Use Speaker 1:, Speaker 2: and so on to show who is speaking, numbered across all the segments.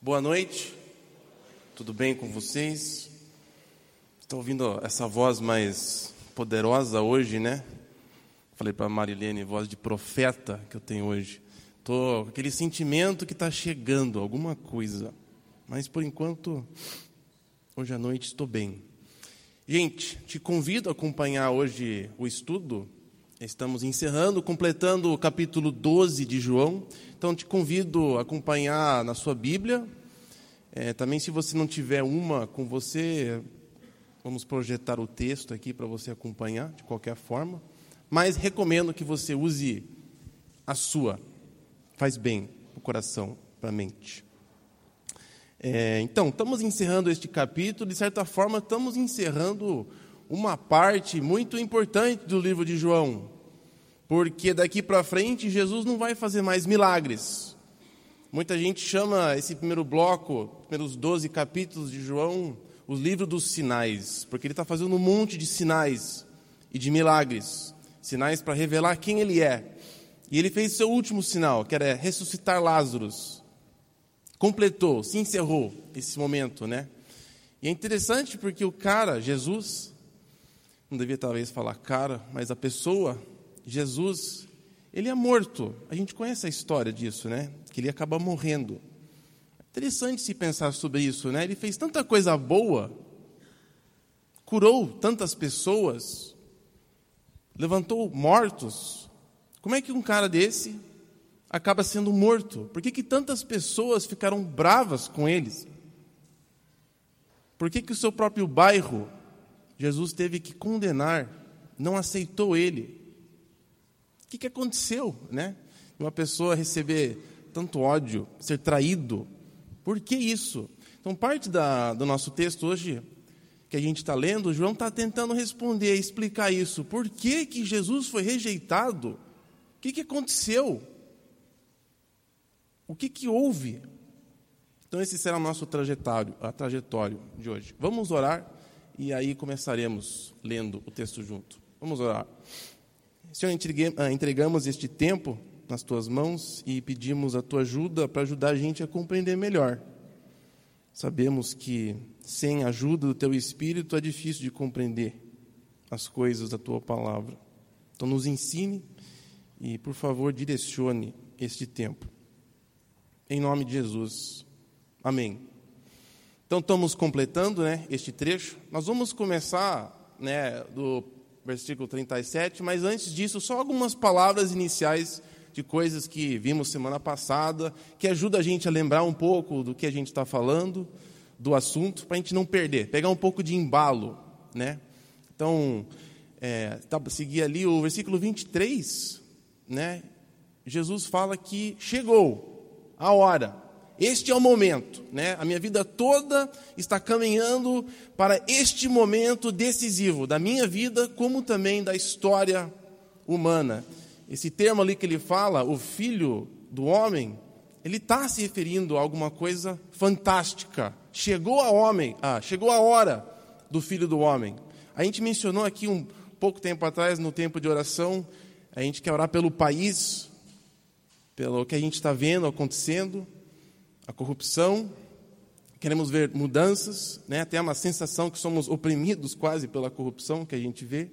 Speaker 1: Boa noite, tudo bem com vocês? Estou ouvindo essa voz mais poderosa hoje, né? Falei para a Marilene, voz de profeta que eu tenho hoje. Estou com aquele sentimento que está chegando, alguma coisa. Mas por enquanto, hoje à noite estou bem. Gente, te convido a acompanhar hoje o estudo. Estamos encerrando, completando o capítulo 12 de João. Então, te convido a acompanhar na sua Bíblia. É, também, se você não tiver uma com você, vamos projetar o texto aqui para você acompanhar de qualquer forma. Mas recomendo que você use a sua. Faz bem o coração, para a mente. É, então, estamos encerrando este capítulo, de certa forma, estamos encerrando uma parte muito importante do livro de João, porque daqui para frente Jesus não vai fazer mais milagres. Muita gente chama esse primeiro bloco, primeiros 12 capítulos de João, o livro dos sinais, porque ele está fazendo um monte de sinais e de milagres sinais para revelar quem ele é. E ele fez seu último sinal, que era ressuscitar Lázaro completou, se encerrou esse momento, né? E é interessante porque o cara, Jesus, não devia talvez falar cara, mas a pessoa, Jesus, ele é morto. A gente conhece a história disso, né? Que ele acaba morrendo. É interessante se pensar sobre isso, né? Ele fez tanta coisa boa, curou tantas pessoas, levantou mortos. Como é que um cara desse acaba sendo morto? Por que, que tantas pessoas ficaram bravas com eles? Por que, que o seu próprio bairro, Jesus teve que condenar, não aceitou ele? Que, que aconteceu, né? Uma pessoa receber tanto ódio, ser traído, por que isso? Então, parte da, do nosso texto hoje, que a gente está lendo, João está tentando responder, explicar isso. Por que, que Jesus foi rejeitado? O que, que aconteceu? O que, que houve? Então, esse será o nosso trajetório, a trajetória de hoje. Vamos orar e aí começaremos lendo o texto junto. Vamos orar. Senhor, ah, entregamos este tempo nas tuas mãos e pedimos a tua ajuda para ajudar a gente a compreender melhor. Sabemos que sem a ajuda do teu espírito é difícil de compreender as coisas da tua palavra. Então, nos ensine e, por favor, direcione este tempo em nome de Jesus. Amém. Então estamos completando, né, este trecho. Nós vamos começar, né, do versículo 37, mas antes disso, só algumas palavras iniciais de coisas que vimos semana passada, que ajuda a gente a lembrar um pouco do que a gente está falando, do assunto, para a gente não perder, pegar um pouco de embalo, né? Então, é, tá, seguir ali o versículo 23, né? Jesus fala que chegou, a hora. Este é o momento, né? A minha vida toda está caminhando para este momento decisivo da minha vida, como também da história humana. Esse termo ali que ele fala, o filho do homem, ele está se referindo a alguma coisa fantástica. Chegou a homem, ah, chegou a hora do filho do homem. A gente mencionou aqui um pouco tempo atrás, no tempo de oração, a gente quer orar pelo país, pelo que a gente está vendo acontecendo, a corrupção, queremos ver mudanças, né? até uma sensação que somos oprimidos quase pela corrupção que a gente vê.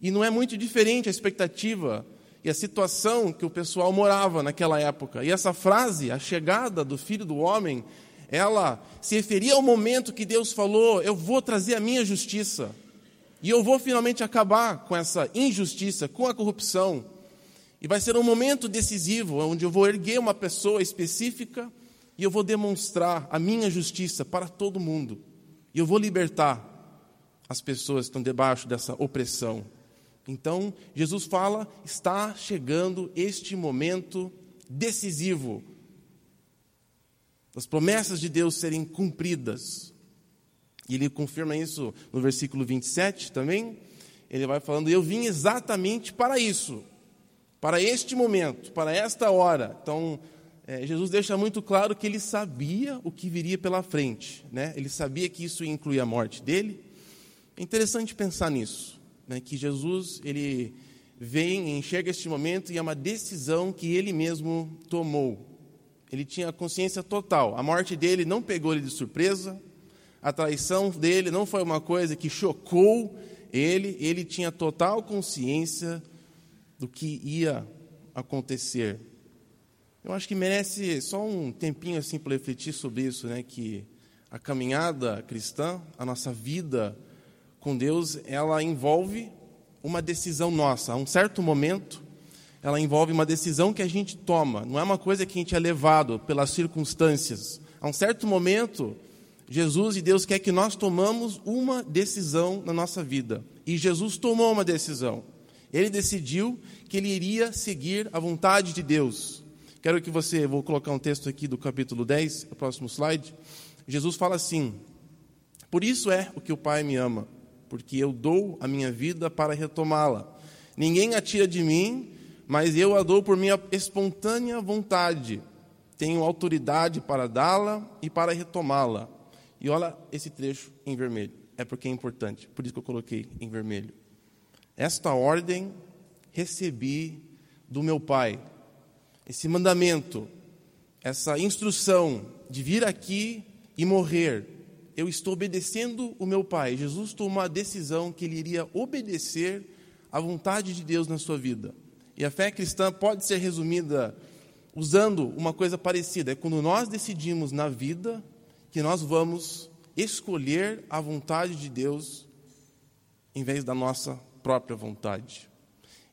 Speaker 1: E não é muito diferente a expectativa e a situação que o pessoal morava naquela época. E essa frase, a chegada do filho do homem, ela se referia ao momento que Deus falou: Eu vou trazer a minha justiça. E eu vou finalmente acabar com essa injustiça, com a corrupção e vai ser um momento decisivo, onde eu vou erguer uma pessoa específica e eu vou demonstrar a minha justiça para todo mundo. E eu vou libertar as pessoas que estão debaixo dessa opressão. Então, Jesus fala: está chegando este momento decisivo das promessas de Deus serem cumpridas. E ele confirma isso no versículo 27 também. Ele vai falando: Eu vim exatamente para isso para este momento, para esta hora. Então, é, Jesus deixa muito claro que ele sabia o que viria pela frente, né? ele sabia que isso ia incluir a morte dele. É interessante pensar nisso, né? que Jesus ele vem, enxerga este momento e é uma decisão que ele mesmo tomou. Ele tinha consciência total. A morte dele não pegou ele de surpresa. A traição dele não foi uma coisa que chocou ele. Ele tinha total consciência do que ia acontecer. Eu acho que merece só um tempinho assim para refletir sobre isso, né? Que a caminhada cristã, a nossa vida com Deus, ela envolve uma decisão nossa. A um certo momento, ela envolve uma decisão que a gente toma. Não é uma coisa que a gente é levado pelas circunstâncias. A um certo momento, Jesus e Deus quer que nós tomamos uma decisão na nossa vida. E Jesus tomou uma decisão. Ele decidiu que ele iria seguir a vontade de Deus. Quero que você, vou colocar um texto aqui do capítulo 10, o próximo slide. Jesus fala assim: Por isso é o que o Pai me ama, porque eu dou a minha vida para retomá-la. Ninguém a tira de mim, mas eu a dou por minha espontânea vontade. Tenho autoridade para dá-la e para retomá-la. E olha esse trecho em vermelho. É porque é importante, por isso que eu coloquei em vermelho. Esta ordem recebi do meu Pai esse mandamento, essa instrução de vir aqui e morrer, eu estou obedecendo o meu Pai. Jesus tomou a decisão que ele iria obedecer à vontade de Deus na sua vida. E a fé cristã pode ser resumida usando uma coisa parecida. É quando nós decidimos na vida que nós vamos escolher a vontade de Deus em vez da nossa própria vontade.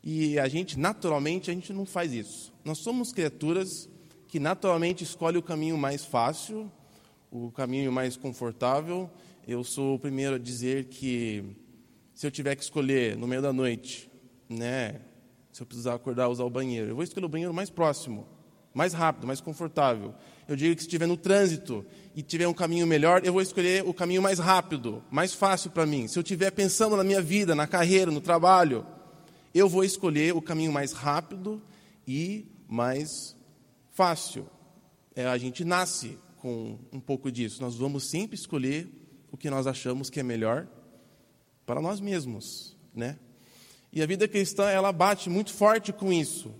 Speaker 1: E a gente, naturalmente, a gente não faz isso. Nós somos criaturas que naturalmente escolhem o caminho mais fácil, o caminho mais confortável. Eu sou o primeiro a dizer que se eu tiver que escolher no meio da noite, né, se eu precisar acordar usar o banheiro, eu vou escolher o banheiro mais próximo, mais rápido, mais confortável. Eu digo que se estiver no trânsito e tiver um caminho melhor, eu vou escolher o caminho mais rápido, mais fácil para mim. Se eu estiver pensando na minha vida, na carreira, no trabalho, eu vou escolher o caminho mais rápido e mais fácil. É, a gente nasce com um pouco disso. Nós vamos sempre escolher o que nós achamos que é melhor para nós mesmos, né? E a vida cristã ela bate muito forte com isso.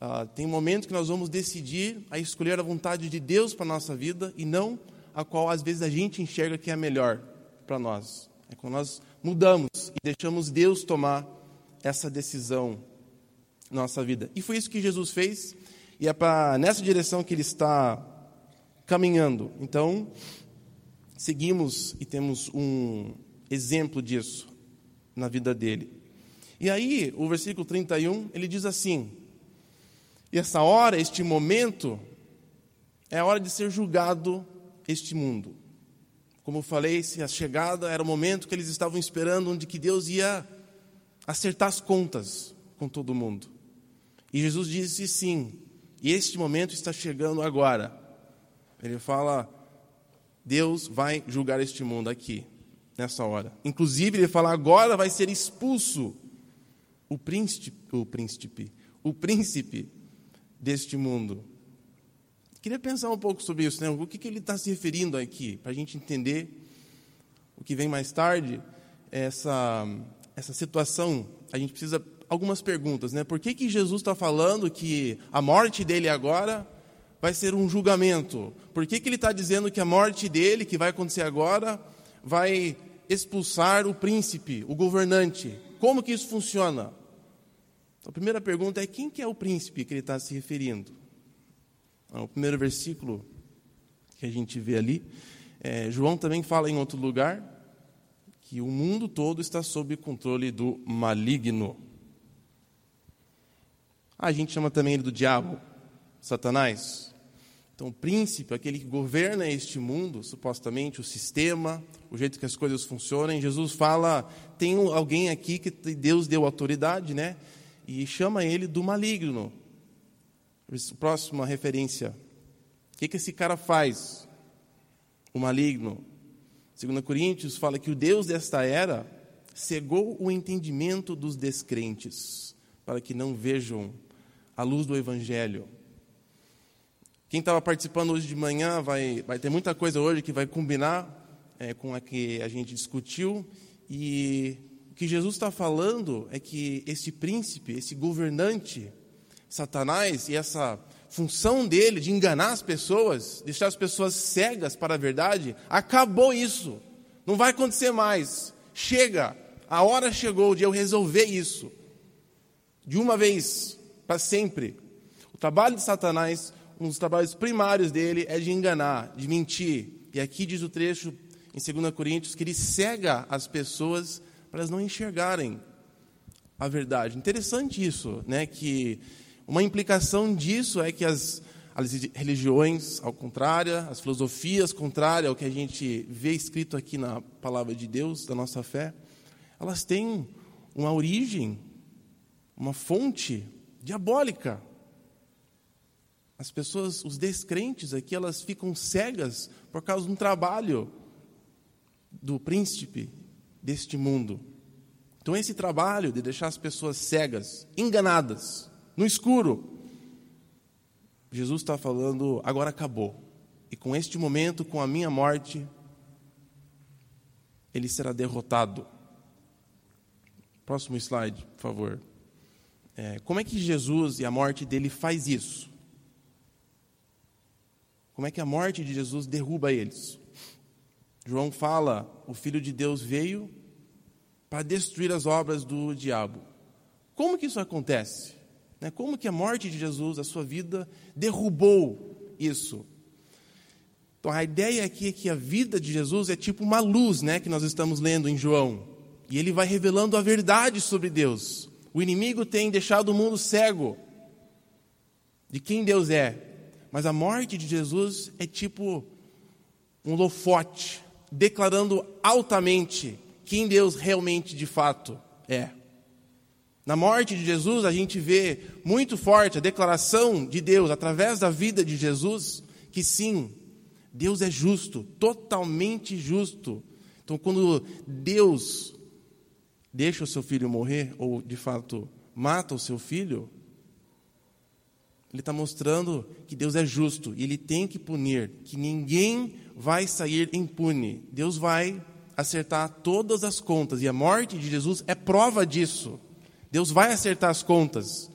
Speaker 1: Ah, tem momentos que nós vamos decidir a escolher a vontade de Deus para nossa vida e não a qual às vezes a gente enxerga que é melhor para nós. É quando nós mudamos e deixamos Deus tomar essa decisão na nossa vida. E foi isso que Jesus fez, e é para nessa direção que ele está caminhando. Então, seguimos e temos um exemplo disso na vida dele. E aí, o versículo 31, ele diz assim: E essa hora, este momento, é a hora de ser julgado este mundo. Como eu falei, a chegada era o momento que eles estavam esperando, onde que Deus ia acertar as contas com todo mundo. E Jesus disse sim, e este momento está chegando agora. Ele fala: Deus vai julgar este mundo aqui, nessa hora. Inclusive, ele fala: agora vai ser expulso o príncipe, o príncipe, o príncipe deste mundo. Queria pensar um pouco sobre isso, né? O que, que ele está se referindo aqui, para a gente entender o que vem mais tarde, essa essa situação, a gente precisa algumas perguntas, né? Por que, que Jesus está falando que a morte dele agora vai ser um julgamento? Por que, que ele está dizendo que a morte dele, que vai acontecer agora, vai expulsar o príncipe, o governante? Como que isso funciona? Então, a primeira pergunta é quem que é o príncipe que ele está se referindo? Então, o primeiro versículo que a gente vê ali, é, João também fala em outro lugar, que o mundo todo está sob controle do maligno. A gente chama também ele do diabo, Satanás. Então, o príncipe, aquele que governa este mundo, supostamente, o sistema, o jeito que as coisas funcionam. Jesus fala: tem alguém aqui que Deus deu autoridade, né? E chama ele do maligno. Próxima referência. O que, que esse cara faz? O maligno. 2 Coríntios fala que o Deus desta era cegou o entendimento dos descrentes, para que não vejam a luz do Evangelho. Quem estava participando hoje de manhã vai, vai ter muita coisa hoje que vai combinar é, com a que a gente discutiu. E o que Jesus está falando é que esse príncipe, esse governante, Satanás, e essa função dele de enganar as pessoas, deixar as pessoas cegas para a verdade, acabou isso. Não vai acontecer mais. Chega. A hora chegou de eu resolver isso. De uma vez para sempre. O trabalho de Satanás, um dos trabalhos primários dele é de enganar, de mentir. E aqui diz o trecho em 2 Coríntios que ele cega as pessoas para elas não enxergarem a verdade. Interessante isso, né? Que uma implicação disso é que as, as religiões ao contrário, as filosofias contrárias ao que a gente vê escrito aqui na palavra de Deus, da nossa fé, elas têm uma origem, uma fonte diabólica. As pessoas, os descrentes aqui, elas ficam cegas por causa de um trabalho do príncipe deste mundo. Então, esse trabalho de deixar as pessoas cegas, enganadas, no escuro, Jesus está falando, agora acabou. E com este momento, com a minha morte, ele será derrotado. Próximo slide, por favor. É, como é que Jesus e a morte dele faz isso? Como é que a morte de Jesus derruba eles? João fala: o Filho de Deus veio para destruir as obras do diabo. Como que isso acontece? Né? Como que a morte de Jesus, a sua vida, derrubou isso? Então a ideia aqui é que a vida de Jesus é tipo uma luz, né, que nós estamos lendo em João. E ele vai revelando a verdade sobre Deus. O inimigo tem deixado o mundo cego de quem Deus é. Mas a morte de Jesus é tipo um lofote, declarando altamente quem Deus realmente de fato é. Na morte de Jesus, a gente vê muito forte a declaração de Deus através da vida de Jesus, que sim, Deus é justo, totalmente justo. Então, quando Deus deixa o seu filho morrer, ou de fato mata o seu filho, ele está mostrando que Deus é justo e ele tem que punir, que ninguém vai sair impune. Deus vai acertar todas as contas. E a morte de Jesus é prova disso. Deus vai acertar as contas.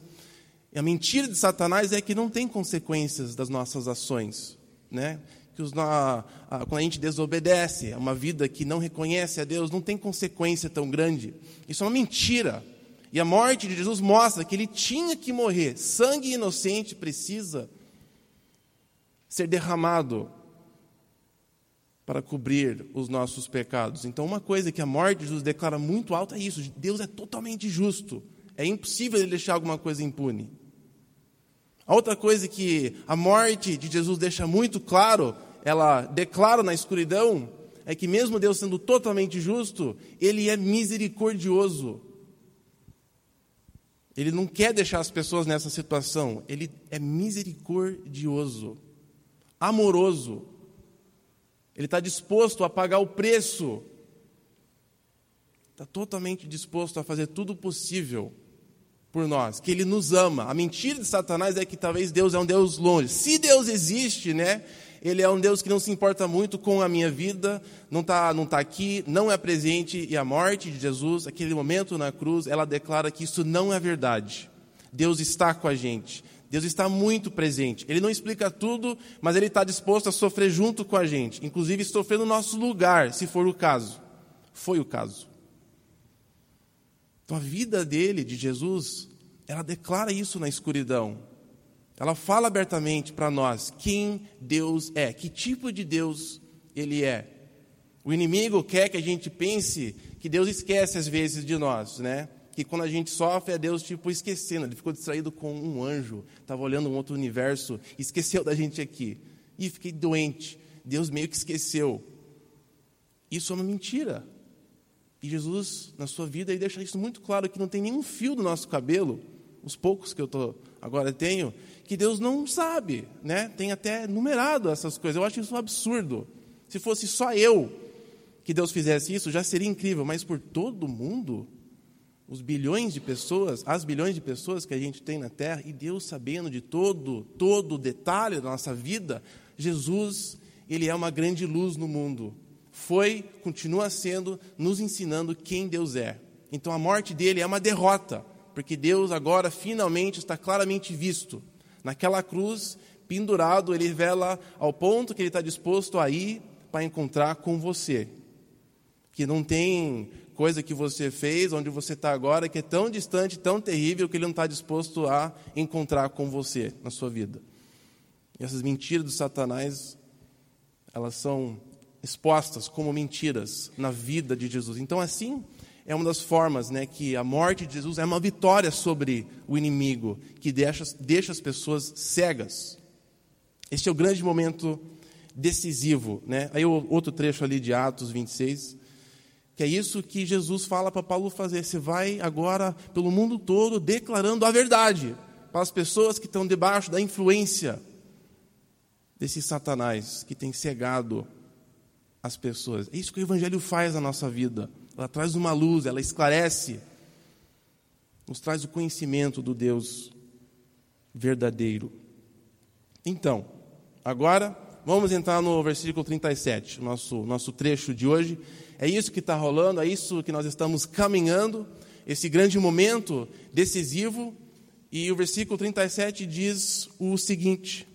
Speaker 1: E a mentira de Satanás é que não tem consequências das nossas ações. Né? Que os, a, a, quando a gente desobedece, é uma vida que não reconhece a Deus, não tem consequência tão grande. Isso é uma mentira. E a morte de Jesus mostra que ele tinha que morrer. Sangue inocente precisa ser derramado para cobrir os nossos pecados. Então, uma coisa que a morte de Jesus declara muito alto é isso: Deus é totalmente justo. É impossível ele deixar alguma coisa impune. A outra coisa que a morte de Jesus deixa muito claro, ela declara na escuridão, é que mesmo Deus sendo totalmente justo, ele é misericordioso. Ele não quer deixar as pessoas nessa situação, ele é misericordioso, amoroso. Ele está disposto a pagar o preço. Está totalmente disposto a fazer tudo possível por nós, que Ele nos ama. A mentira de Satanás é que talvez Deus é um Deus longe. Se Deus existe, né? Ele é um Deus que não se importa muito com a minha vida, não está não tá aqui, não é presente, e a morte de Jesus, aquele momento na cruz, ela declara que isso não é verdade. Deus está com a gente. Deus está muito presente. Ele não explica tudo, mas Ele está disposto a sofrer junto com a gente, inclusive sofrer no nosso lugar, se for o caso. Foi o caso. Então a vida dele, de Jesus, ela declara isso na escuridão. Ela fala abertamente para nós quem Deus é, que tipo de Deus Ele é. O inimigo quer que a gente pense que Deus esquece às vezes de nós, né? Que quando a gente sofre é Deus tipo esquecendo, ele ficou distraído com um anjo, estava olhando um outro universo, esqueceu da gente aqui. E fiquei doente. Deus meio que esqueceu. Isso é uma mentira. E Jesus, na sua vida, ele deixa isso muito claro que não tem nenhum fio do nosso cabelo, os poucos que eu tô, agora tenho, que Deus não sabe, né? Tem até numerado essas coisas. Eu acho isso um absurdo. Se fosse só eu que Deus fizesse isso, já seria incrível, mas por todo mundo, os bilhões de pessoas, as bilhões de pessoas que a gente tem na Terra, e Deus sabendo de todo, todo o detalhe da nossa vida, Jesus, ele é uma grande luz no mundo. Foi, continua sendo, nos ensinando quem Deus é. Então a morte dele é uma derrota, porque Deus agora finalmente está claramente visto Naquela cruz, pendurado, ele revela ao ponto que ele está disposto a ir para encontrar com você. Que não tem coisa que você fez, onde você está agora, que é tão distante, tão terrível, que ele não está disposto a encontrar com você na sua vida. E essas mentiras do Satanás, elas são expostas como mentiras na vida de Jesus. Então, assim, é uma das formas né, que a morte de Jesus é uma vitória sobre o inimigo, que deixa, deixa as pessoas cegas. Este é o grande momento decisivo. Né? Aí o outro trecho ali de Atos 26, que é isso que Jesus fala para Paulo fazer. Você vai agora pelo mundo todo declarando a verdade para as pessoas que estão debaixo da influência desse Satanás que tem cegado as pessoas. É isso que o Evangelho faz na nossa vida ela traz uma luz, ela esclarece, nos traz o conhecimento do Deus verdadeiro. Então, agora vamos entrar no versículo 37, nosso, nosso trecho de hoje. É isso que está rolando, é isso que nós estamos caminhando, esse grande momento decisivo. E o versículo 37 diz o seguinte: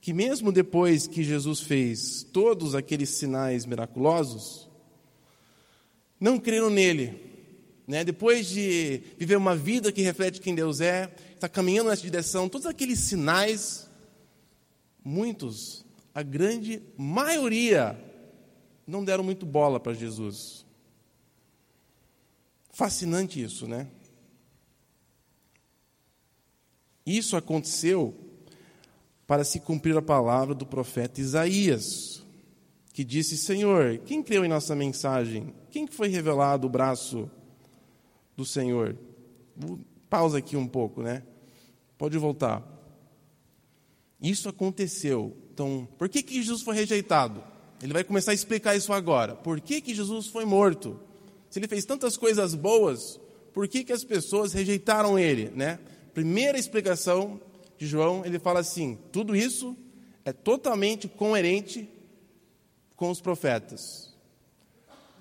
Speaker 1: que mesmo depois que Jesus fez todos aqueles sinais miraculosos, não creram nele. Né? Depois de viver uma vida que reflete quem Deus é, está caminhando nessa direção, todos aqueles sinais, muitos, a grande maioria, não deram muito bola para Jesus. Fascinante isso, né? Isso aconteceu para se cumprir a palavra do profeta Isaías, que disse: Senhor, quem creu em nossa mensagem? Quem foi revelado o braço do Senhor? Pausa aqui um pouco, né? Pode voltar. Isso aconteceu. Então, por que, que Jesus foi rejeitado? Ele vai começar a explicar isso agora. Por que, que Jesus foi morto? Se ele fez tantas coisas boas, por que, que as pessoas rejeitaram ele? Né? Primeira explicação de João, ele fala assim: tudo isso é totalmente coerente com os profetas.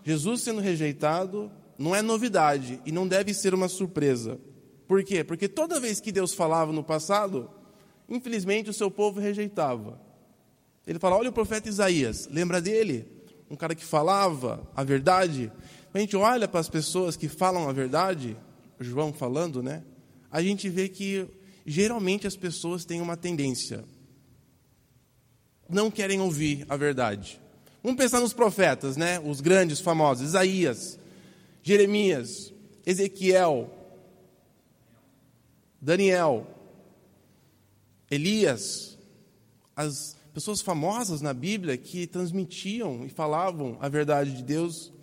Speaker 1: Jesus sendo rejeitado não é novidade e não deve ser uma surpresa. Por quê? Porque toda vez que Deus falava no passado, infelizmente o seu povo rejeitava. Ele fala: olha o profeta Isaías, lembra dele? Um cara que falava a verdade. A gente olha para as pessoas que falam a verdade, João falando, né? A gente vê que geralmente as pessoas têm uma tendência. Não querem ouvir a verdade. Vamos pensar nos profetas, né? Os grandes, famosos: Isaías, Jeremias, Ezequiel, Daniel, Elias, as pessoas famosas na Bíblia que transmitiam e falavam a verdade de Deus.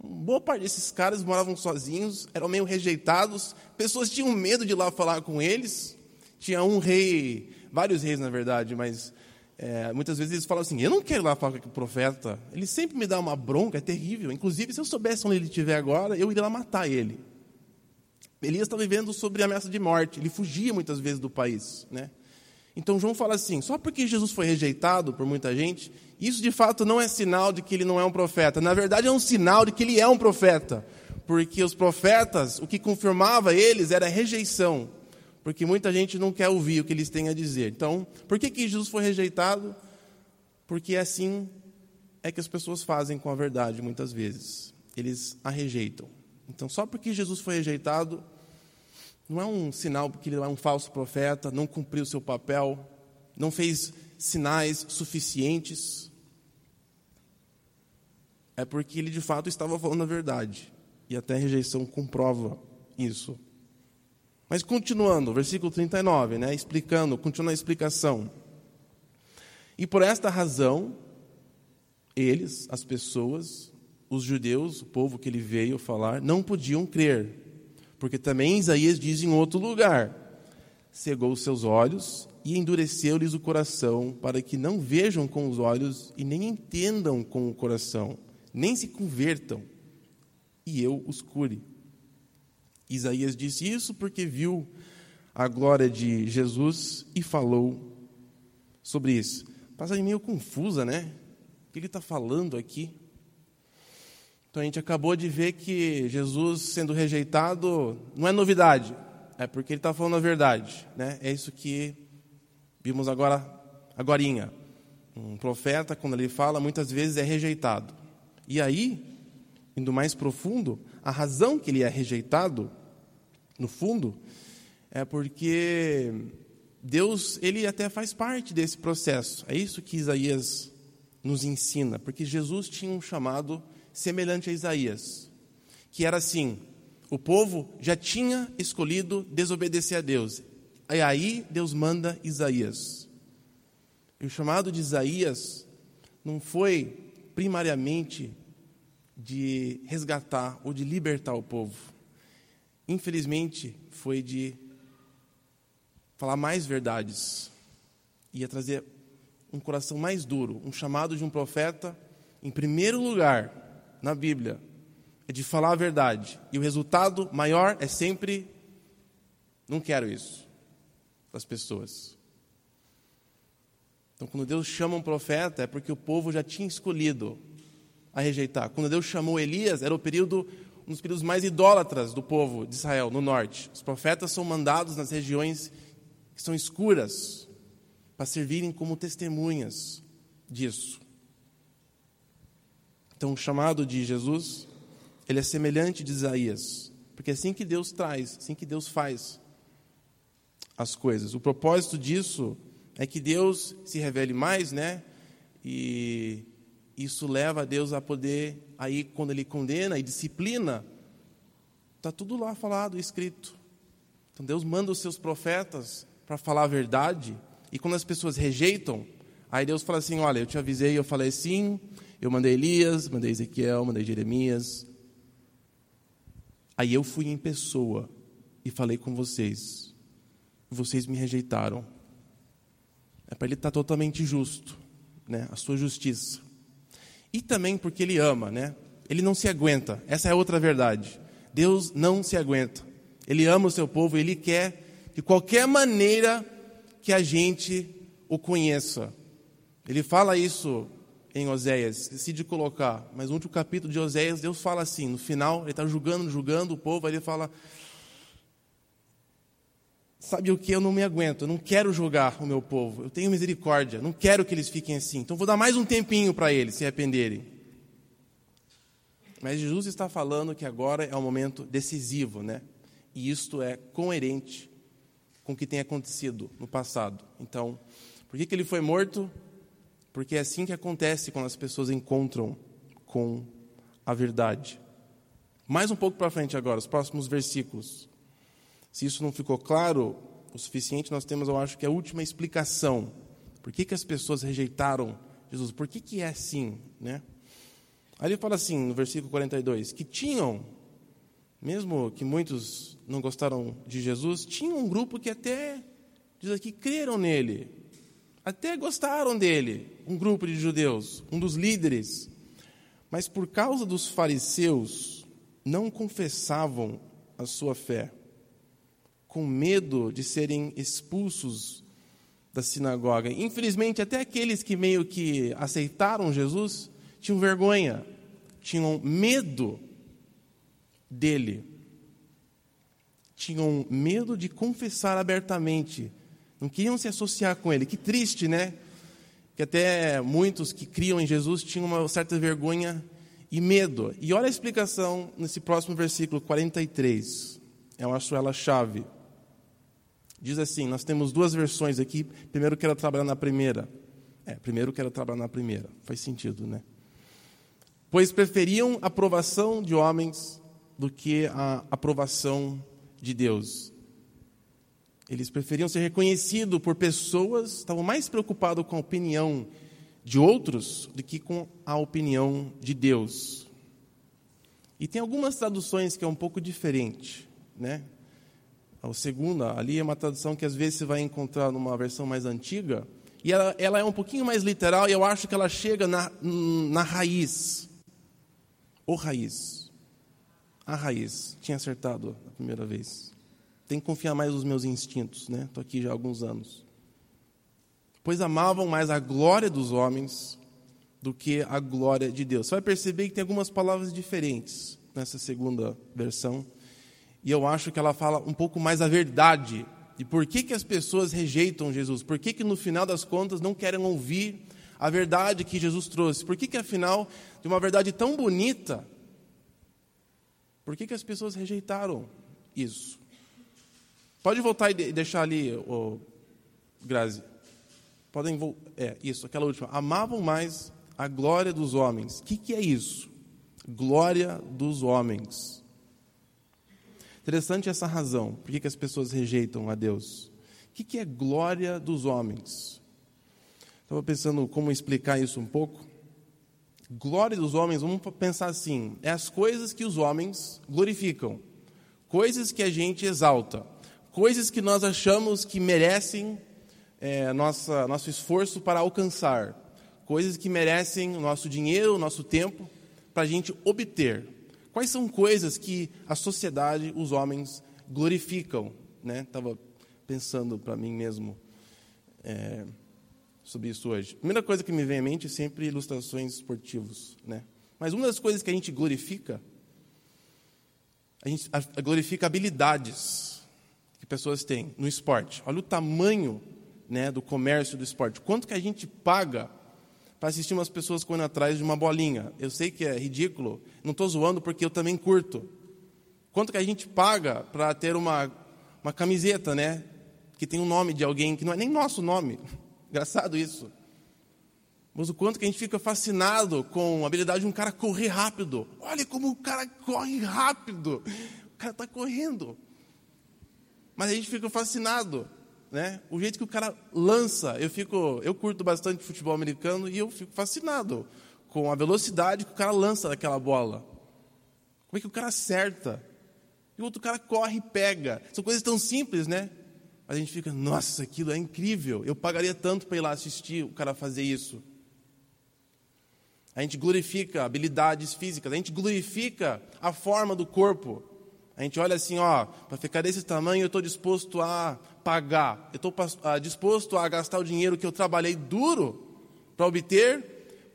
Speaker 1: Boa parte desses caras moravam sozinhos, eram meio rejeitados, pessoas tinham medo de ir lá falar com eles. Tinha um rei, vários reis na verdade, mas é, muitas vezes eles falam assim: eu não quero ir lá falar com o profeta. Ele sempre me dá uma bronca, é terrível. Inclusive, se eu soubesse onde ele estiver agora, eu iria lá matar ele. Elias está vivendo sobre ameaça de morte. Ele fugia muitas vezes do país. Né? Então, João fala assim: só porque Jesus foi rejeitado por muita gente, isso de fato não é sinal de que ele não é um profeta. Na verdade, é um sinal de que ele é um profeta. Porque os profetas, o que confirmava eles era rejeição porque muita gente não quer ouvir o que eles têm a dizer. Então, por que, que Jesus foi rejeitado? Porque assim é que as pessoas fazem com a verdade muitas vezes. Eles a rejeitam. Então, só porque Jesus foi rejeitado, não é um sinal porque ele é um falso profeta, não cumpriu seu papel, não fez sinais suficientes. É porque ele de fato estava falando a verdade. E até a rejeição comprova isso. Mas continuando, versículo 39, né, explicando, continua a explicação. E por esta razão, eles, as pessoas, os judeus, o povo que ele veio falar, não podiam crer. Porque também Isaías diz em outro lugar: cegou os seus olhos e endureceu-lhes o coração, para que não vejam com os olhos e nem entendam com o coração, nem se convertam, e eu os cure. Isaías disse isso porque viu a glória de Jesus e falou sobre isso. Passagem meio confusa, né? O que ele está falando aqui? Então a gente acabou de ver que Jesus sendo rejeitado não é novidade, é porque ele está falando a verdade, né? É isso que Vimos agora, agorinha, um profeta, quando ele fala, muitas vezes é rejeitado. E aí, indo mais profundo, a razão que ele é rejeitado, no fundo, é porque Deus, ele até faz parte desse processo. É isso que Isaías nos ensina, porque Jesus tinha um chamado semelhante a Isaías, que era assim: o povo já tinha escolhido desobedecer a Deus. E aí Deus manda Isaías. E o chamado de Isaías não foi primariamente de resgatar ou de libertar o povo. Infelizmente, foi de falar mais verdades. Ia trazer um coração mais duro, um chamado de um profeta, em primeiro lugar, na Bíblia, é de falar a verdade. E o resultado maior é sempre: não quero isso, das pessoas. Então, quando Deus chama um profeta, é porque o povo já tinha escolhido a rejeitar. Quando Deus chamou Elias, era o período, um dos períodos mais idólatras do povo de Israel, no norte. Os profetas são mandados nas regiões que são escuras, para servirem como testemunhas disso. Então, o chamado de Jesus, ele é semelhante de Isaías, porque é assim que Deus traz, assim que Deus faz as coisas. O propósito disso é que Deus se revele mais, né? E isso leva a Deus a poder, aí quando Ele condena e disciplina, está tudo lá falado, escrito. Então Deus manda os seus profetas para falar a verdade, e quando as pessoas rejeitam, aí Deus fala assim: Olha, eu te avisei, eu falei sim, eu mandei Elias, mandei Ezequiel, mandei Jeremias. Aí eu fui em pessoa e falei com vocês, vocês me rejeitaram. É para ele estar totalmente justo, né? a sua justiça. E também porque ele ama, né? Ele não se aguenta. Essa é outra verdade. Deus não se aguenta. Ele ama o seu povo, ele quer de qualquer maneira que a gente o conheça. Ele fala isso em Oséias, esqueci de colocar, mas no último capítulo de Oséias, Deus fala assim, no final, ele está julgando, julgando o povo, aí ele fala, sabe o que? Eu não me aguento, eu não quero julgar o meu povo, eu tenho misericórdia, não quero que eles fiquem assim, então vou dar mais um tempinho para eles se arrependerem. Mas Jesus está falando que agora é um momento decisivo, né? E isto é coerente com o que tem acontecido no passado. Então, por que, que ele foi morto? Porque é assim que acontece quando as pessoas encontram com a verdade. Mais um pouco para frente agora, os próximos versículos. Se isso não ficou claro o suficiente, nós temos, eu acho, que a última explicação. Por que, que as pessoas rejeitaram Jesus? Por que, que é assim? Né? Ele fala assim, no versículo 42, que tinham, mesmo que muitos não gostaram de Jesus, tinha um grupo que até, diz aqui, creram nele. Até gostaram dele, um grupo de judeus, um dos líderes. Mas por causa dos fariseus, não confessavam a sua fé com medo de serem expulsos da sinagoga. Infelizmente, até aqueles que meio que aceitaram Jesus tinham vergonha, tinham medo dele. Tinham medo de confessar abertamente. Não queriam se associar com ele. Que triste, né? Que até muitos que criam em Jesus tinham uma certa vergonha e medo. E olha a explicação nesse próximo versículo 43. Eu acho ela chave. Diz assim: nós temos duas versões aqui. Primeiro quero trabalhar na primeira. É, primeiro quero trabalhar na primeira. Faz sentido, né? Pois preferiam a aprovação de homens do que a aprovação de Deus. Eles preferiam ser reconhecidos por pessoas, estavam mais preocupados com a opinião de outros do que com a opinião de Deus. E tem algumas traduções que é um pouco diferente, né? A segunda, ali é uma tradução que às vezes você vai encontrar numa versão mais antiga, e ela, ela é um pouquinho mais literal, e eu acho que ela chega na, na raiz. O raiz. A raiz. Tinha acertado a primeira vez. Tem que confiar mais nos meus instintos, né? Estou aqui já há alguns anos. Pois amavam mais a glória dos homens do que a glória de Deus. Você vai perceber que tem algumas palavras diferentes nessa segunda versão e eu acho que ela fala um pouco mais a verdade de por que, que as pessoas rejeitam Jesus, por que, que no final das contas não querem ouvir a verdade que Jesus trouxe, por que, que afinal, de uma verdade tão bonita, por que, que as pessoas rejeitaram isso? Pode voltar e deixar ali, oh, Grazi. Podem É, isso, aquela última. Amavam mais a glória dos homens. O que, que é isso? Glória dos homens. Interessante essa razão. Por que, que as pessoas rejeitam a Deus? O que, que é glória dos homens? Estava pensando como explicar isso um pouco. Glória dos homens, vamos pensar assim: é as coisas que os homens glorificam, coisas que a gente exalta, coisas que nós achamos que merecem é, nossa, nosso esforço para alcançar, coisas que merecem o nosso dinheiro, o nosso tempo, para a gente obter. Quais são coisas que a sociedade, os homens, glorificam? Estava né? pensando para mim mesmo é, sobre isso hoje. Primeira coisa que me vem à mente é sempre ilustrações esportivas. Né? Mas uma das coisas que a gente glorifica, a gente glorifica habilidades que pessoas têm no esporte. Olha o tamanho né, do comércio do esporte. Quanto que a gente paga para assistir umas pessoas correndo atrás de uma bolinha? Eu sei que é ridículo, não estou zoando porque eu também curto. Quanto que a gente paga para ter uma, uma camiseta, né, que tem um nome de alguém que não é nem nosso nome? Engraçado isso. Mas o quanto que a gente fica fascinado com a habilidade de um cara correr rápido. Olha como o cara corre rápido. O cara está correndo. Mas a gente fica fascinado né? O jeito que o cara lança, eu fico, eu curto bastante futebol americano e eu fico fascinado com a velocidade que o cara lança daquela bola. Como é que o cara acerta? E o outro cara corre e pega. São coisas tão simples, né? A gente fica, nossa, aquilo é incrível. Eu pagaria tanto para ir lá assistir o cara fazer isso. A gente glorifica habilidades físicas, a gente glorifica a forma do corpo. A gente olha assim, ó, para ficar desse tamanho eu estou disposto a pagar, eu estou ah, disposto a gastar o dinheiro que eu trabalhei duro para obter,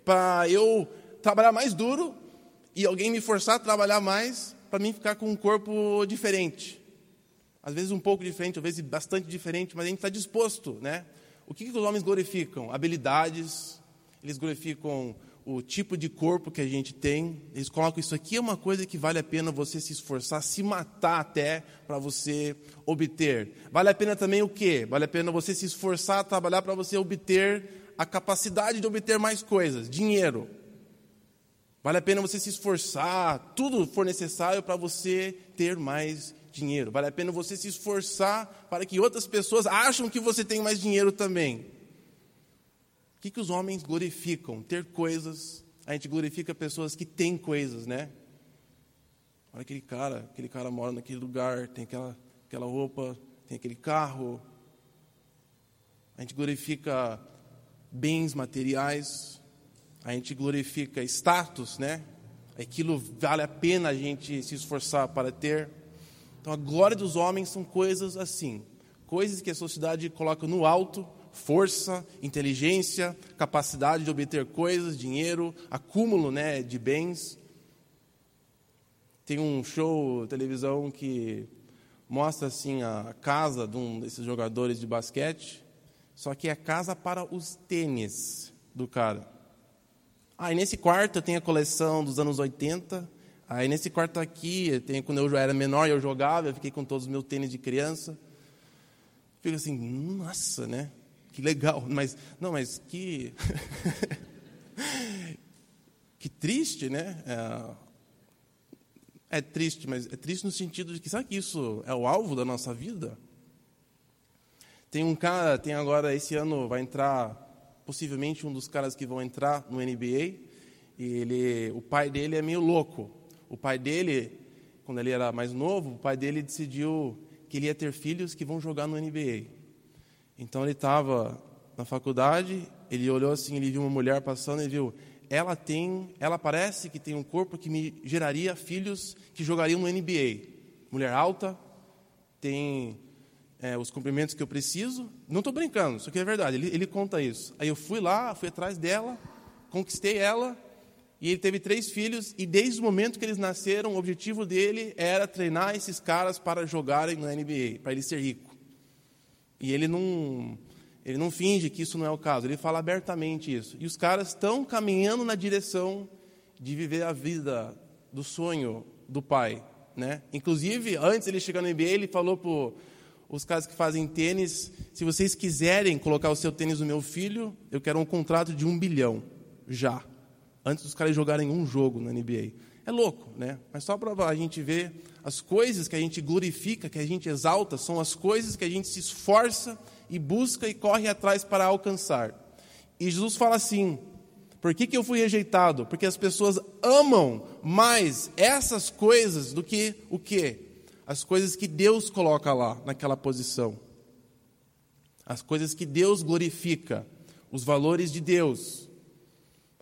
Speaker 1: para eu trabalhar mais duro e alguém me forçar a trabalhar mais para mim ficar com um corpo diferente. Às vezes um pouco diferente, às vezes bastante diferente, mas a gente está disposto, né? O que, que os homens glorificam? Habilidades, eles glorificam o tipo de corpo que a gente tem, eles colocam isso aqui é uma coisa que vale a pena você se esforçar, se matar até para você obter. Vale a pena também o quê? Vale a pena você se esforçar, trabalhar para você obter a capacidade de obter mais coisas, dinheiro. Vale a pena você se esforçar, tudo for necessário para você ter mais dinheiro. Vale a pena você se esforçar para que outras pessoas acham que você tem mais dinheiro também que, que os homens glorificam? Ter coisas. A gente glorifica pessoas que têm coisas, né? Olha aquele cara, aquele cara mora naquele lugar, tem aquela, aquela roupa, tem aquele carro. A gente glorifica bens materiais, a gente glorifica status, né? Aquilo vale a pena a gente se esforçar para ter. Então, a glória dos homens são coisas assim, coisas que a sociedade coloca no alto força, inteligência, capacidade de obter coisas, dinheiro, acúmulo né, de bens. Tem um show televisão que mostra assim a casa de um desses jogadores de basquete, só que é casa para os tênis do cara. Aí nesse quarto tem a coleção dos anos 80. Aí nesse quarto aqui, tem quando eu já era menor, eu jogava, eu fiquei com todos os meus tênis de criança. Fico assim, nossa, né? Que legal, mas não, mas que que triste, né? É, é, triste, mas é triste no sentido de que sabe que isso é o alvo da nossa vida? Tem um cara, tem agora esse ano vai entrar possivelmente um dos caras que vão entrar no NBA e ele, o pai dele é meio louco. O pai dele, quando ele era mais novo, o pai dele decidiu que ele ia ter filhos que vão jogar no NBA. Então ele estava na faculdade, ele olhou assim, ele viu uma mulher passando e viu, ela tem, ela parece que tem um corpo que me geraria filhos que jogariam no NBA. Mulher alta, tem é, os cumprimentos que eu preciso. Não estou brincando, isso aqui é verdade. Ele, ele conta isso. Aí eu fui lá, fui atrás dela, conquistei ela, e ele teve três filhos, e desde o momento que eles nasceram, o objetivo dele era treinar esses caras para jogarem no NBA, para ele ser rico. E ele não, ele não finge que isso não é o caso, ele fala abertamente isso. E os caras estão caminhando na direção de viver a vida do sonho do pai. Né? Inclusive, antes ele chegar no NBA, ele falou para os caras que fazem tênis: se vocês quiserem colocar o seu tênis no meu filho, eu quero um contrato de um bilhão, já. Antes dos caras jogarem um jogo na NBA. É louco, né? Mas só para a gente ver as coisas que a gente glorifica, que a gente exalta, são as coisas que a gente se esforça e busca e corre atrás para alcançar. E Jesus fala assim: por que, que eu fui rejeitado? Porque as pessoas amam mais essas coisas do que o quê? As coisas que Deus coloca lá, naquela posição. As coisas que Deus glorifica, os valores de Deus.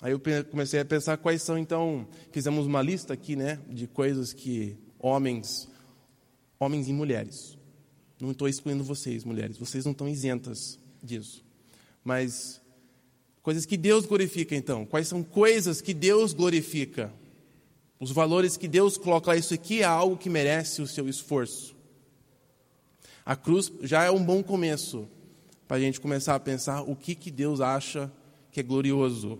Speaker 1: Aí eu comecei a pensar quais são, então, fizemos uma lista aqui, né, de coisas que homens, homens e mulheres, não estou excluindo vocês, mulheres, vocês não estão isentas disso, mas coisas que Deus glorifica, então, quais são coisas que Deus glorifica? Os valores que Deus coloca, isso aqui é algo que merece o seu esforço. A cruz já é um bom começo para a gente começar a pensar o que, que Deus acha que é glorioso,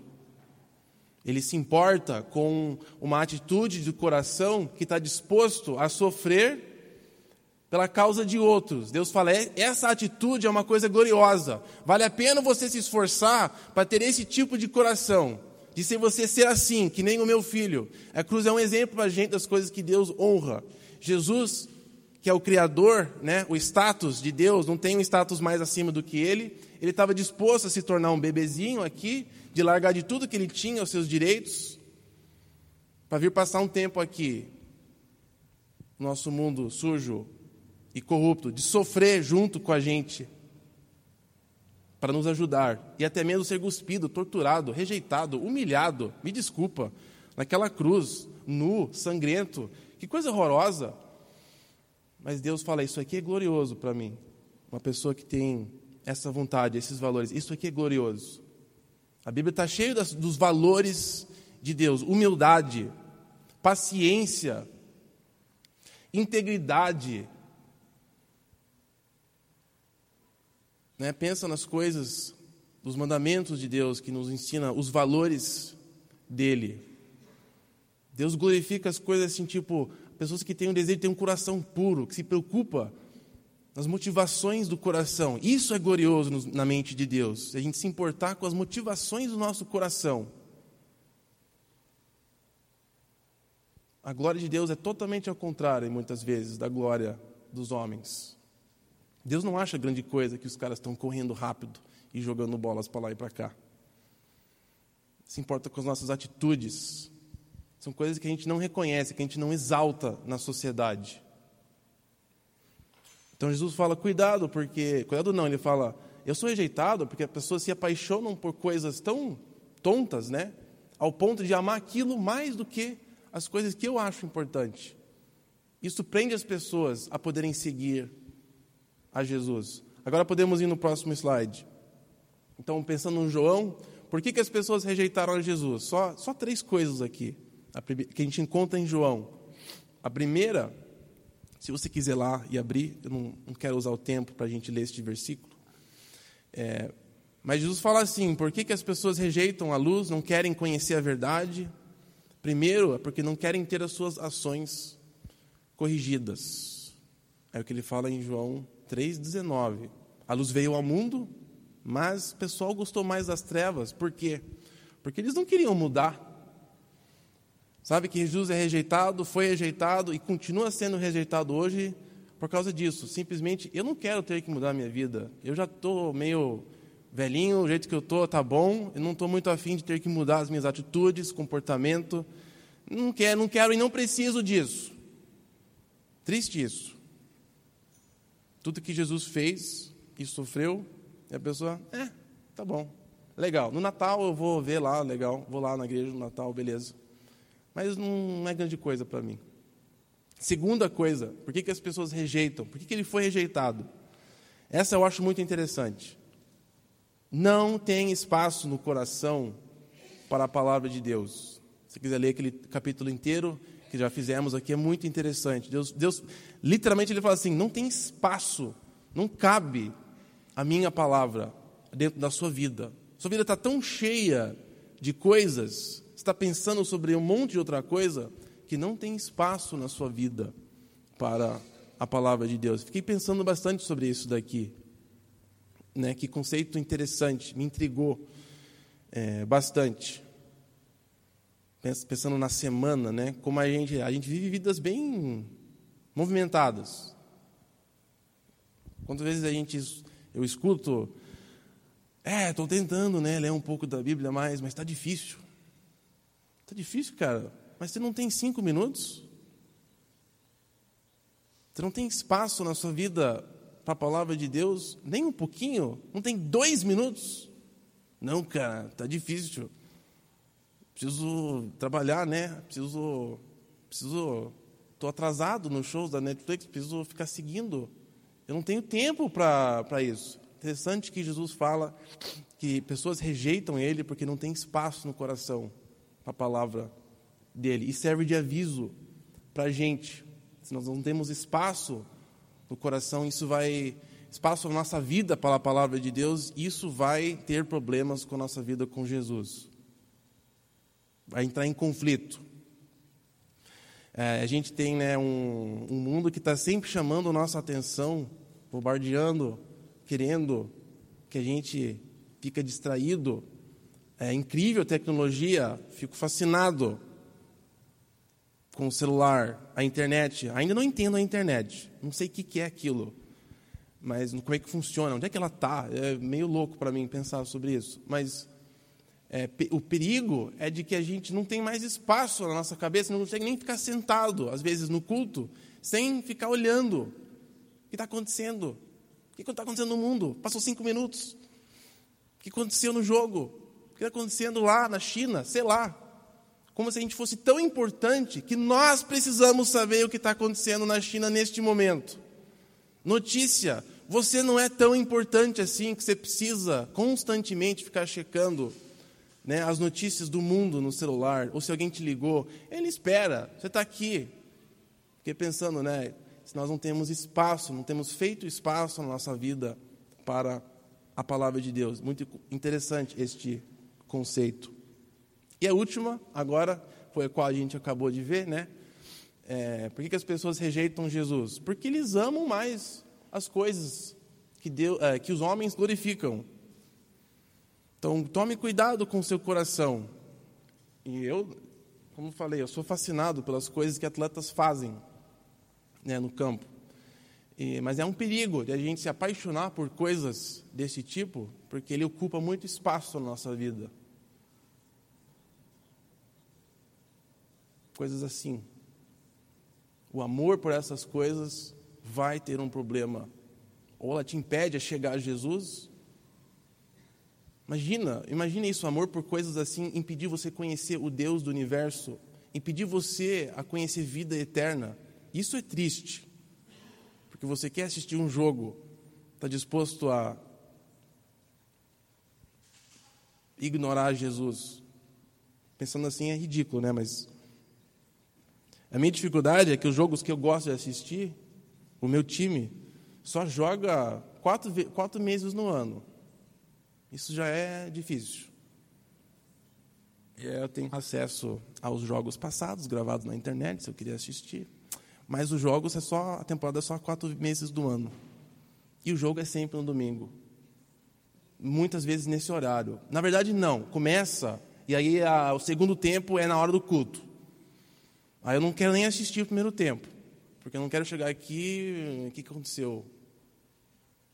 Speaker 1: ele se importa com uma atitude de coração que está disposto a sofrer pela causa de outros. Deus fala: é, essa atitude é uma coisa gloriosa. Vale a pena você se esforçar para ter esse tipo de coração, de ser você ser assim, que nem o meu filho. A cruz é um exemplo para a gente das coisas que Deus honra. Jesus, que é o Criador, né, o status de Deus, não tem um status mais acima do que ele. Ele estava disposto a se tornar um bebezinho aqui de largar de tudo que ele tinha, os seus direitos, para vir passar um tempo aqui, nosso mundo sujo e corrupto, de sofrer junto com a gente, para nos ajudar, e até mesmo ser cuspido, torturado, rejeitado, humilhado, me desculpa, naquela cruz, nu, sangrento, que coisa horrorosa. Mas Deus fala: Isso aqui é glorioso para mim. Uma pessoa que tem essa vontade, esses valores, isso aqui é glorioso. A Bíblia está cheia das, dos valores de Deus: humildade, paciência, integridade. Né? Pensa nas coisas, dos mandamentos de Deus que nos ensina os valores dele. Deus glorifica as coisas assim, tipo, pessoas que têm um desejo de ter um coração puro, que se preocupa nas motivações do coração. Isso é glorioso na mente de Deus, a gente se importar com as motivações do nosso coração. A glória de Deus é totalmente ao contrário, muitas vezes, da glória dos homens. Deus não acha grande coisa que os caras estão correndo rápido e jogando bolas para lá e para cá. Se importa com as nossas atitudes. São coisas que a gente não reconhece, que a gente não exalta na sociedade. Então Jesus fala: cuidado, porque. Cuidado não, ele fala: eu sou rejeitado porque as pessoas se apaixonam por coisas tão tontas, né? Ao ponto de amar aquilo mais do que as coisas que eu acho importante. Isso prende as pessoas a poderem seguir a Jesus. Agora podemos ir no próximo slide. Então, pensando no João, por que, que as pessoas rejeitaram a Jesus? Só, só três coisas aqui que a gente encontra em João. A primeira se você quiser lá e abrir, eu não, não quero usar o tempo para a gente ler este versículo. É, mas Jesus fala assim: por que, que as pessoas rejeitam a luz, não querem conhecer a verdade? Primeiro, é porque não querem ter as suas ações corrigidas. É o que ele fala em João 3,19. A luz veio ao mundo, mas o pessoal gostou mais das trevas. Por quê? Porque eles não queriam mudar. Sabe que Jesus é rejeitado, foi rejeitado e continua sendo rejeitado hoje por causa disso. Simplesmente, eu não quero ter que mudar a minha vida. Eu já estou meio velhinho, o jeito que eu estou está bom. Eu não estou muito afim de ter que mudar as minhas atitudes, comportamento. Não quero, não quero e não preciso disso. Triste isso. Tudo que Jesus fez e sofreu, e a pessoa, é, tá bom, legal. No Natal eu vou ver lá, legal. Vou lá na igreja no Natal, beleza mas não é grande coisa para mim. Segunda coisa, por que, que as pessoas rejeitam? Por que, que ele foi rejeitado? Essa eu acho muito interessante. Não tem espaço no coração para a palavra de Deus. Se quiser ler aquele capítulo inteiro que já fizemos aqui, é muito interessante. Deus, Deus literalmente, ele fala assim: não tem espaço, não cabe a minha palavra dentro da sua vida. Sua vida está tão cheia de coisas, está pensando sobre um monte de outra coisa, que não tem espaço na sua vida para a palavra de Deus. Fiquei pensando bastante sobre isso daqui. Né? Que conceito interessante, me intrigou é, bastante. Pensando na semana, né? como a gente, a gente vive vidas bem movimentadas. Quantas vezes a gente, eu escuto, é, estou tentando né, ler um pouco da Bíblia mais, mas está difícil. Está difícil, cara. Mas você não tem cinco minutos? Você não tem espaço na sua vida para a palavra de Deus? Nem um pouquinho? Não tem dois minutos? Não, cara, está difícil. Preciso trabalhar, né? Preciso. Preciso. Estou atrasado nos shows da Netflix, preciso ficar seguindo. Eu não tenho tempo para isso. Interessante que Jesus fala que pessoas rejeitam ele porque não tem espaço no coração a palavra dele. E serve de aviso para a gente. Se nós não temos espaço no coração, isso vai. Espaço na nossa vida para a palavra de Deus, isso vai ter problemas com a nossa vida com Jesus. Vai entrar em conflito. É, a gente tem né, um, um mundo que está sempre chamando nossa atenção, bombardeando, querendo que a gente fica distraído. É incrível a tecnologia, fico fascinado com o celular, a internet. Ainda não entendo a internet, não sei o que é aquilo, mas como é que funciona, onde é que ela está. É meio louco para mim pensar sobre isso. Mas é, o perigo é de que a gente não tem mais espaço na nossa cabeça, não consegue nem ficar sentado, às vezes, no culto, sem ficar olhando o que está acontecendo. O que está acontecendo no mundo? Passou cinco minutos. O que aconteceu no jogo? Que está acontecendo lá na China? Sei lá. Como se a gente fosse tão importante que nós precisamos saber o que está acontecendo na China neste momento. Notícia: você não é tão importante assim que você precisa constantemente ficar checando né, as notícias do mundo no celular, ou se alguém te ligou, ele espera, você está aqui. Fiquei pensando, né, se nós não temos espaço, não temos feito espaço na nossa vida para a palavra de Deus. Muito interessante este conceito. E a última, agora, foi a qual a gente acabou de ver, né? É, por que, que as pessoas rejeitam Jesus? Porque eles amam mais as coisas que, Deus, é, que os homens glorificam. Então, tome cuidado com o seu coração. E eu, como falei, eu sou fascinado pelas coisas que atletas fazem né, no campo. E, mas é um perigo de a gente se apaixonar por coisas desse tipo, porque ele ocupa muito espaço na nossa vida. Coisas assim. O amor por essas coisas vai ter um problema. Ou ela te impede a chegar a Jesus. Imagina, imagine isso, amor por coisas assim, impedir você conhecer o Deus do universo, impedir você a conhecer vida eterna. Isso é triste. Porque você quer assistir um jogo, está disposto a ignorar Jesus. Pensando assim é ridículo, né? Mas a minha dificuldade é que os jogos que eu gosto de assistir, o meu time só joga quatro, quatro meses no ano. Isso já é difícil. Eu tenho acesso aos jogos passados, gravados na internet, se eu queria assistir. Mas os jogos é só a temporada é só quatro meses do ano. E o jogo é sempre no domingo. Muitas vezes nesse horário. Na verdade, não. Começa e aí a, o segundo tempo é na hora do culto. Aí eu não quero nem assistir o primeiro tempo, porque eu não quero chegar aqui, o que aconteceu?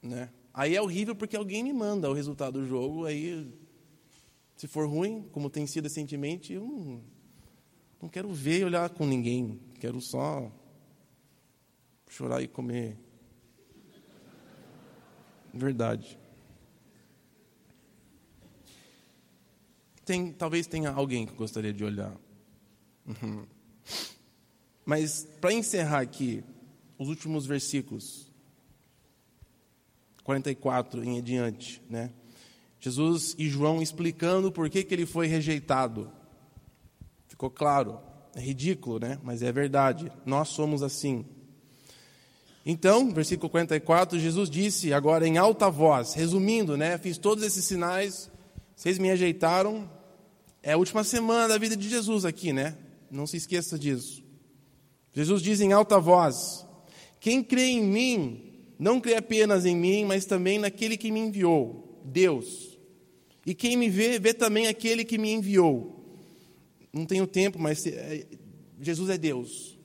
Speaker 1: Né? Aí é horrível porque alguém me manda o resultado do jogo, aí se for ruim, como tem sido recentemente, eu não, não quero ver e olhar com ninguém, quero só chorar e comer. Verdade. Tem, talvez tenha alguém que gostaria de olhar. Uhum. Mas para encerrar aqui, os últimos versículos, 44 em adiante, né? Jesus e João explicando por que, que ele foi rejeitado. Ficou claro, é ridículo, né? Mas é verdade, nós somos assim. Então, versículo 44, Jesus disse agora em alta voz, resumindo, né? Fiz todos esses sinais, vocês me ajeitaram. É a última semana da vida de Jesus aqui, né? Não se esqueça disso. Jesus diz em alta voz: Quem crê em mim, não crê apenas em mim, mas também naquele que me enviou, Deus. E quem me vê, vê também aquele que me enviou. Não tenho tempo, mas é, Jesus é Deus,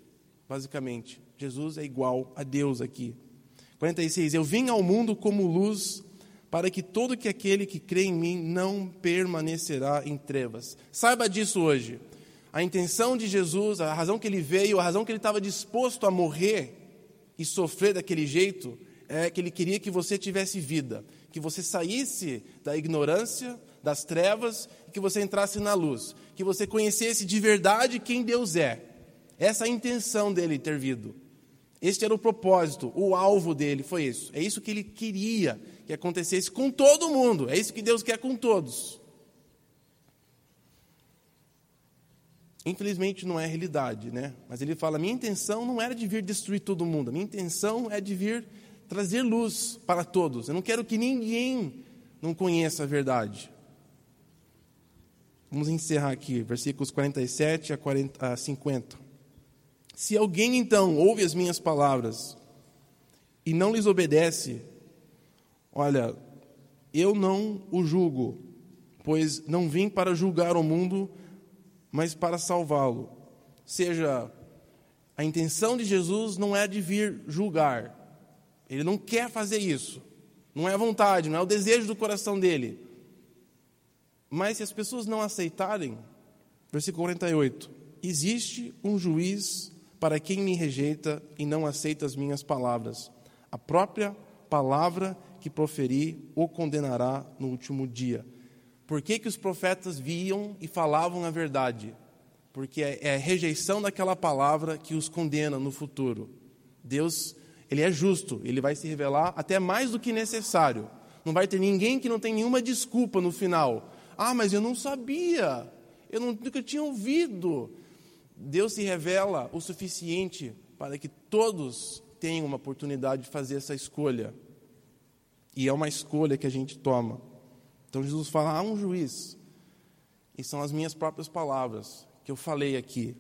Speaker 1: basicamente. Jesus é igual a Deus aqui. 46. Eu vim ao mundo como luz, para que todo que aquele que crê em mim não permanecerá em trevas. Saiba disso hoje. A intenção de Jesus, a razão que ele veio, a razão que ele estava disposto a morrer e sofrer daquele jeito, é que ele queria que você tivesse vida, que você saísse da ignorância, das trevas, e que você entrasse na luz, que você conhecesse de verdade quem Deus é. Essa é a intenção dele ter vindo. Este era o propósito, o alvo dele foi isso. É isso que ele queria que acontecesse com todo mundo. É isso que Deus quer com todos. Infelizmente não é realidade, né? Mas ele fala: minha intenção não era de vir destruir todo mundo, a minha intenção é de vir trazer luz para todos. Eu não quero que ninguém não conheça a verdade. Vamos encerrar aqui, versículos 47 a, 40, a 50. Se alguém então ouve as minhas palavras e não lhes obedece, olha, eu não o julgo, pois não vim para julgar o mundo, mas para salvá-lo. Seja, a intenção de Jesus não é de vir julgar, ele não quer fazer isso, não é a vontade, não é o desejo do coração dele. Mas se as pessoas não aceitarem, versículo 48, existe um juiz para quem me rejeita e não aceita as minhas palavras. A própria palavra que proferi o condenará no último dia. Por que, que os profetas viam e falavam a verdade? Porque é, é a rejeição daquela palavra que os condena no futuro. Deus, ele é justo, ele vai se revelar até mais do que necessário. Não vai ter ninguém que não tem nenhuma desculpa no final. Ah, mas eu não sabia, eu não, nunca tinha ouvido. Deus se revela o suficiente para que todos tenham uma oportunidade de fazer essa escolha. E é uma escolha que a gente toma. Então Jesus fala: há um juiz. E são as minhas próprias palavras que eu falei aqui.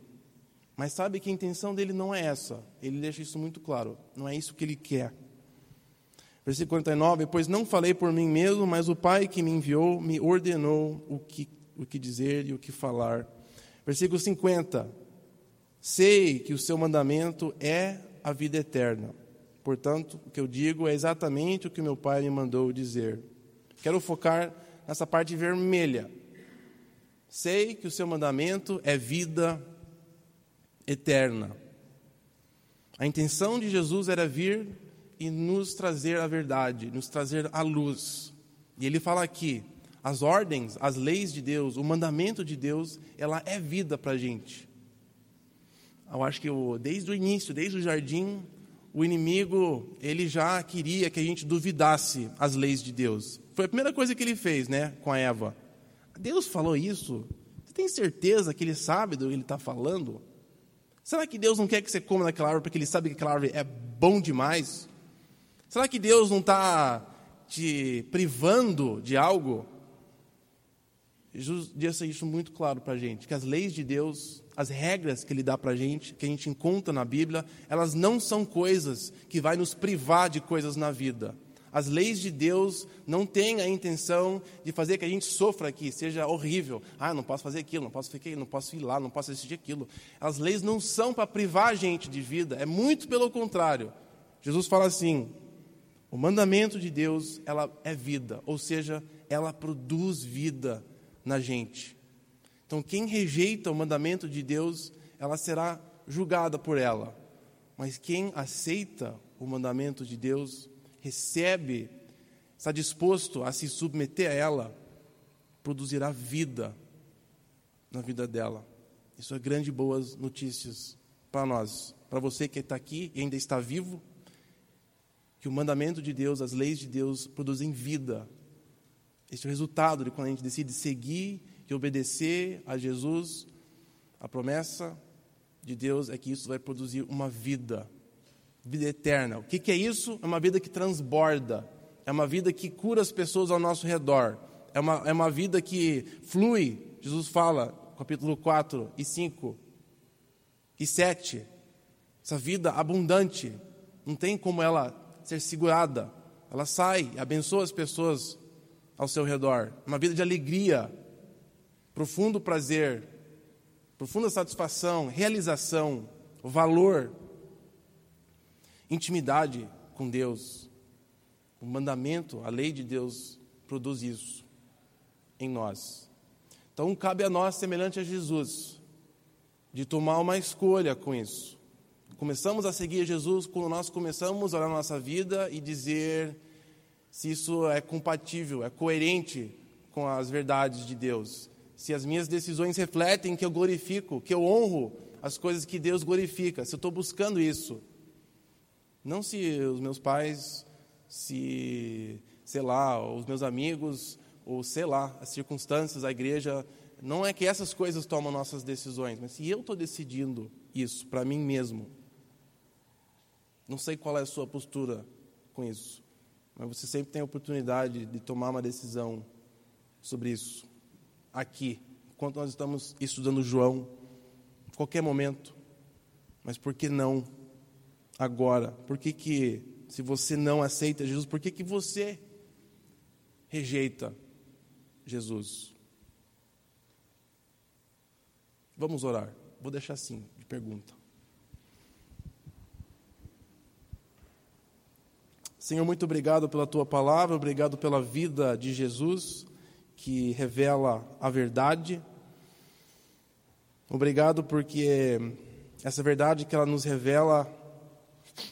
Speaker 1: Mas sabe que a intenção dele não é essa. Ele deixa isso muito claro. Não é isso que ele quer. Versículo 49: Pois não falei por mim mesmo, mas o Pai que me enviou me ordenou o que, o que dizer e o que falar. Versículo 50: Sei que o seu mandamento é a vida eterna. Portanto, o que eu digo é exatamente o que meu pai me mandou dizer. Quero focar nessa parte vermelha. Sei que o seu mandamento é vida eterna. A intenção de Jesus era vir e nos trazer a verdade, nos trazer a luz. E ele fala aqui: as ordens, as leis de Deus, o mandamento de Deus, ela é vida para a gente eu acho que o, desde o início, desde o jardim, o inimigo ele já queria que a gente duvidasse as leis de Deus. Foi a primeira coisa que ele fez, né, com a Eva. Deus falou isso? Você tem certeza que ele sabe do que ele está falando? Será que Deus não quer que você coma daquela árvore porque ele sabe que aquela árvore é bom demais? Será que Deus não está te privando de algo? Jesus disse isso muito claro para a gente, que as leis de Deus as regras que ele dá para a gente, que a gente encontra na Bíblia, elas não são coisas que vai nos privar de coisas na vida. As leis de Deus não têm a intenção de fazer que a gente sofra aqui, seja horrível. Ah, não posso fazer aquilo, não posso aquilo, não posso ir lá, não posso assistir aquilo. As leis não são para privar a gente de vida, é muito pelo contrário. Jesus fala assim: o mandamento de Deus, ela é vida, ou seja, ela produz vida na gente. Então, quem rejeita o mandamento de Deus, ela será julgada por ela. Mas quem aceita o mandamento de Deus, recebe, está disposto a se submeter a ela, produzirá vida na vida dela. Isso é grande boas notícias para nós. Para você que está aqui e ainda está vivo, que o mandamento de Deus, as leis de Deus produzem vida. Esse é o resultado de quando a gente decide seguir que obedecer a Jesus, a promessa de Deus é que isso vai produzir uma vida. Vida eterna. O que, é isso? É uma vida que transborda. É uma vida que cura as pessoas ao nosso redor. É uma, é uma vida que flui. Jesus fala, capítulo 4 e 5 e 7. Essa vida abundante. Não tem como ela ser segurada. Ela sai, abençoa as pessoas ao seu redor. Uma vida de alegria, profundo prazer, profunda satisfação, realização, valor, intimidade com Deus. O mandamento, a lei de Deus produz isso em nós. Então cabe a nós, semelhante a Jesus, de tomar uma escolha com isso. Começamos a seguir Jesus quando nós começamos a olhar a nossa vida e dizer se isso é compatível, é coerente com as verdades de Deus. Se as minhas decisões refletem que eu glorifico, que eu honro as coisas que Deus glorifica, se eu estou buscando isso. Não se os meus pais, se, sei lá, os meus amigos, ou sei lá, as circunstâncias, a igreja. Não é que essas coisas tomam nossas decisões, mas se eu estou decidindo isso para mim mesmo, não sei qual é a sua postura com isso, mas você sempre tem a oportunidade de tomar uma decisão sobre isso, aqui, enquanto nós estamos estudando João, em qualquer momento. Mas por que não agora? Por que, que se você não aceita Jesus, por que, que você rejeita Jesus? Vamos orar. Vou deixar assim de pergunta. Senhor, muito obrigado pela tua palavra, obrigado pela vida de Jesus, que revela a verdade. Obrigado porque essa verdade que ela nos revela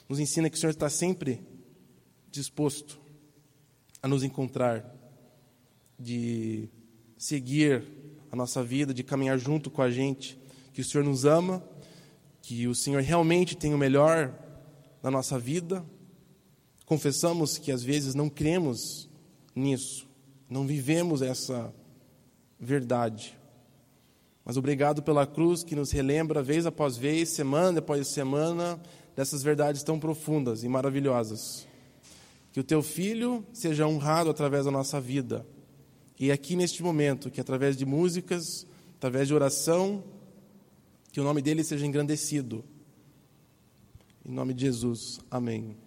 Speaker 1: nos ensina que o Senhor está sempre disposto a nos encontrar, de seguir a nossa vida, de caminhar junto com a gente, que o Senhor nos ama, que o Senhor realmente tem o melhor na nossa vida confessamos que às vezes não cremos nisso, não vivemos essa verdade. Mas obrigado pela cruz que nos relembra vez após vez, semana após semana, dessas verdades tão profundas e maravilhosas. Que o teu filho seja honrado através da nossa vida. E aqui neste momento, que através de músicas, através de oração, que o nome dele seja engrandecido. Em nome de Jesus. Amém.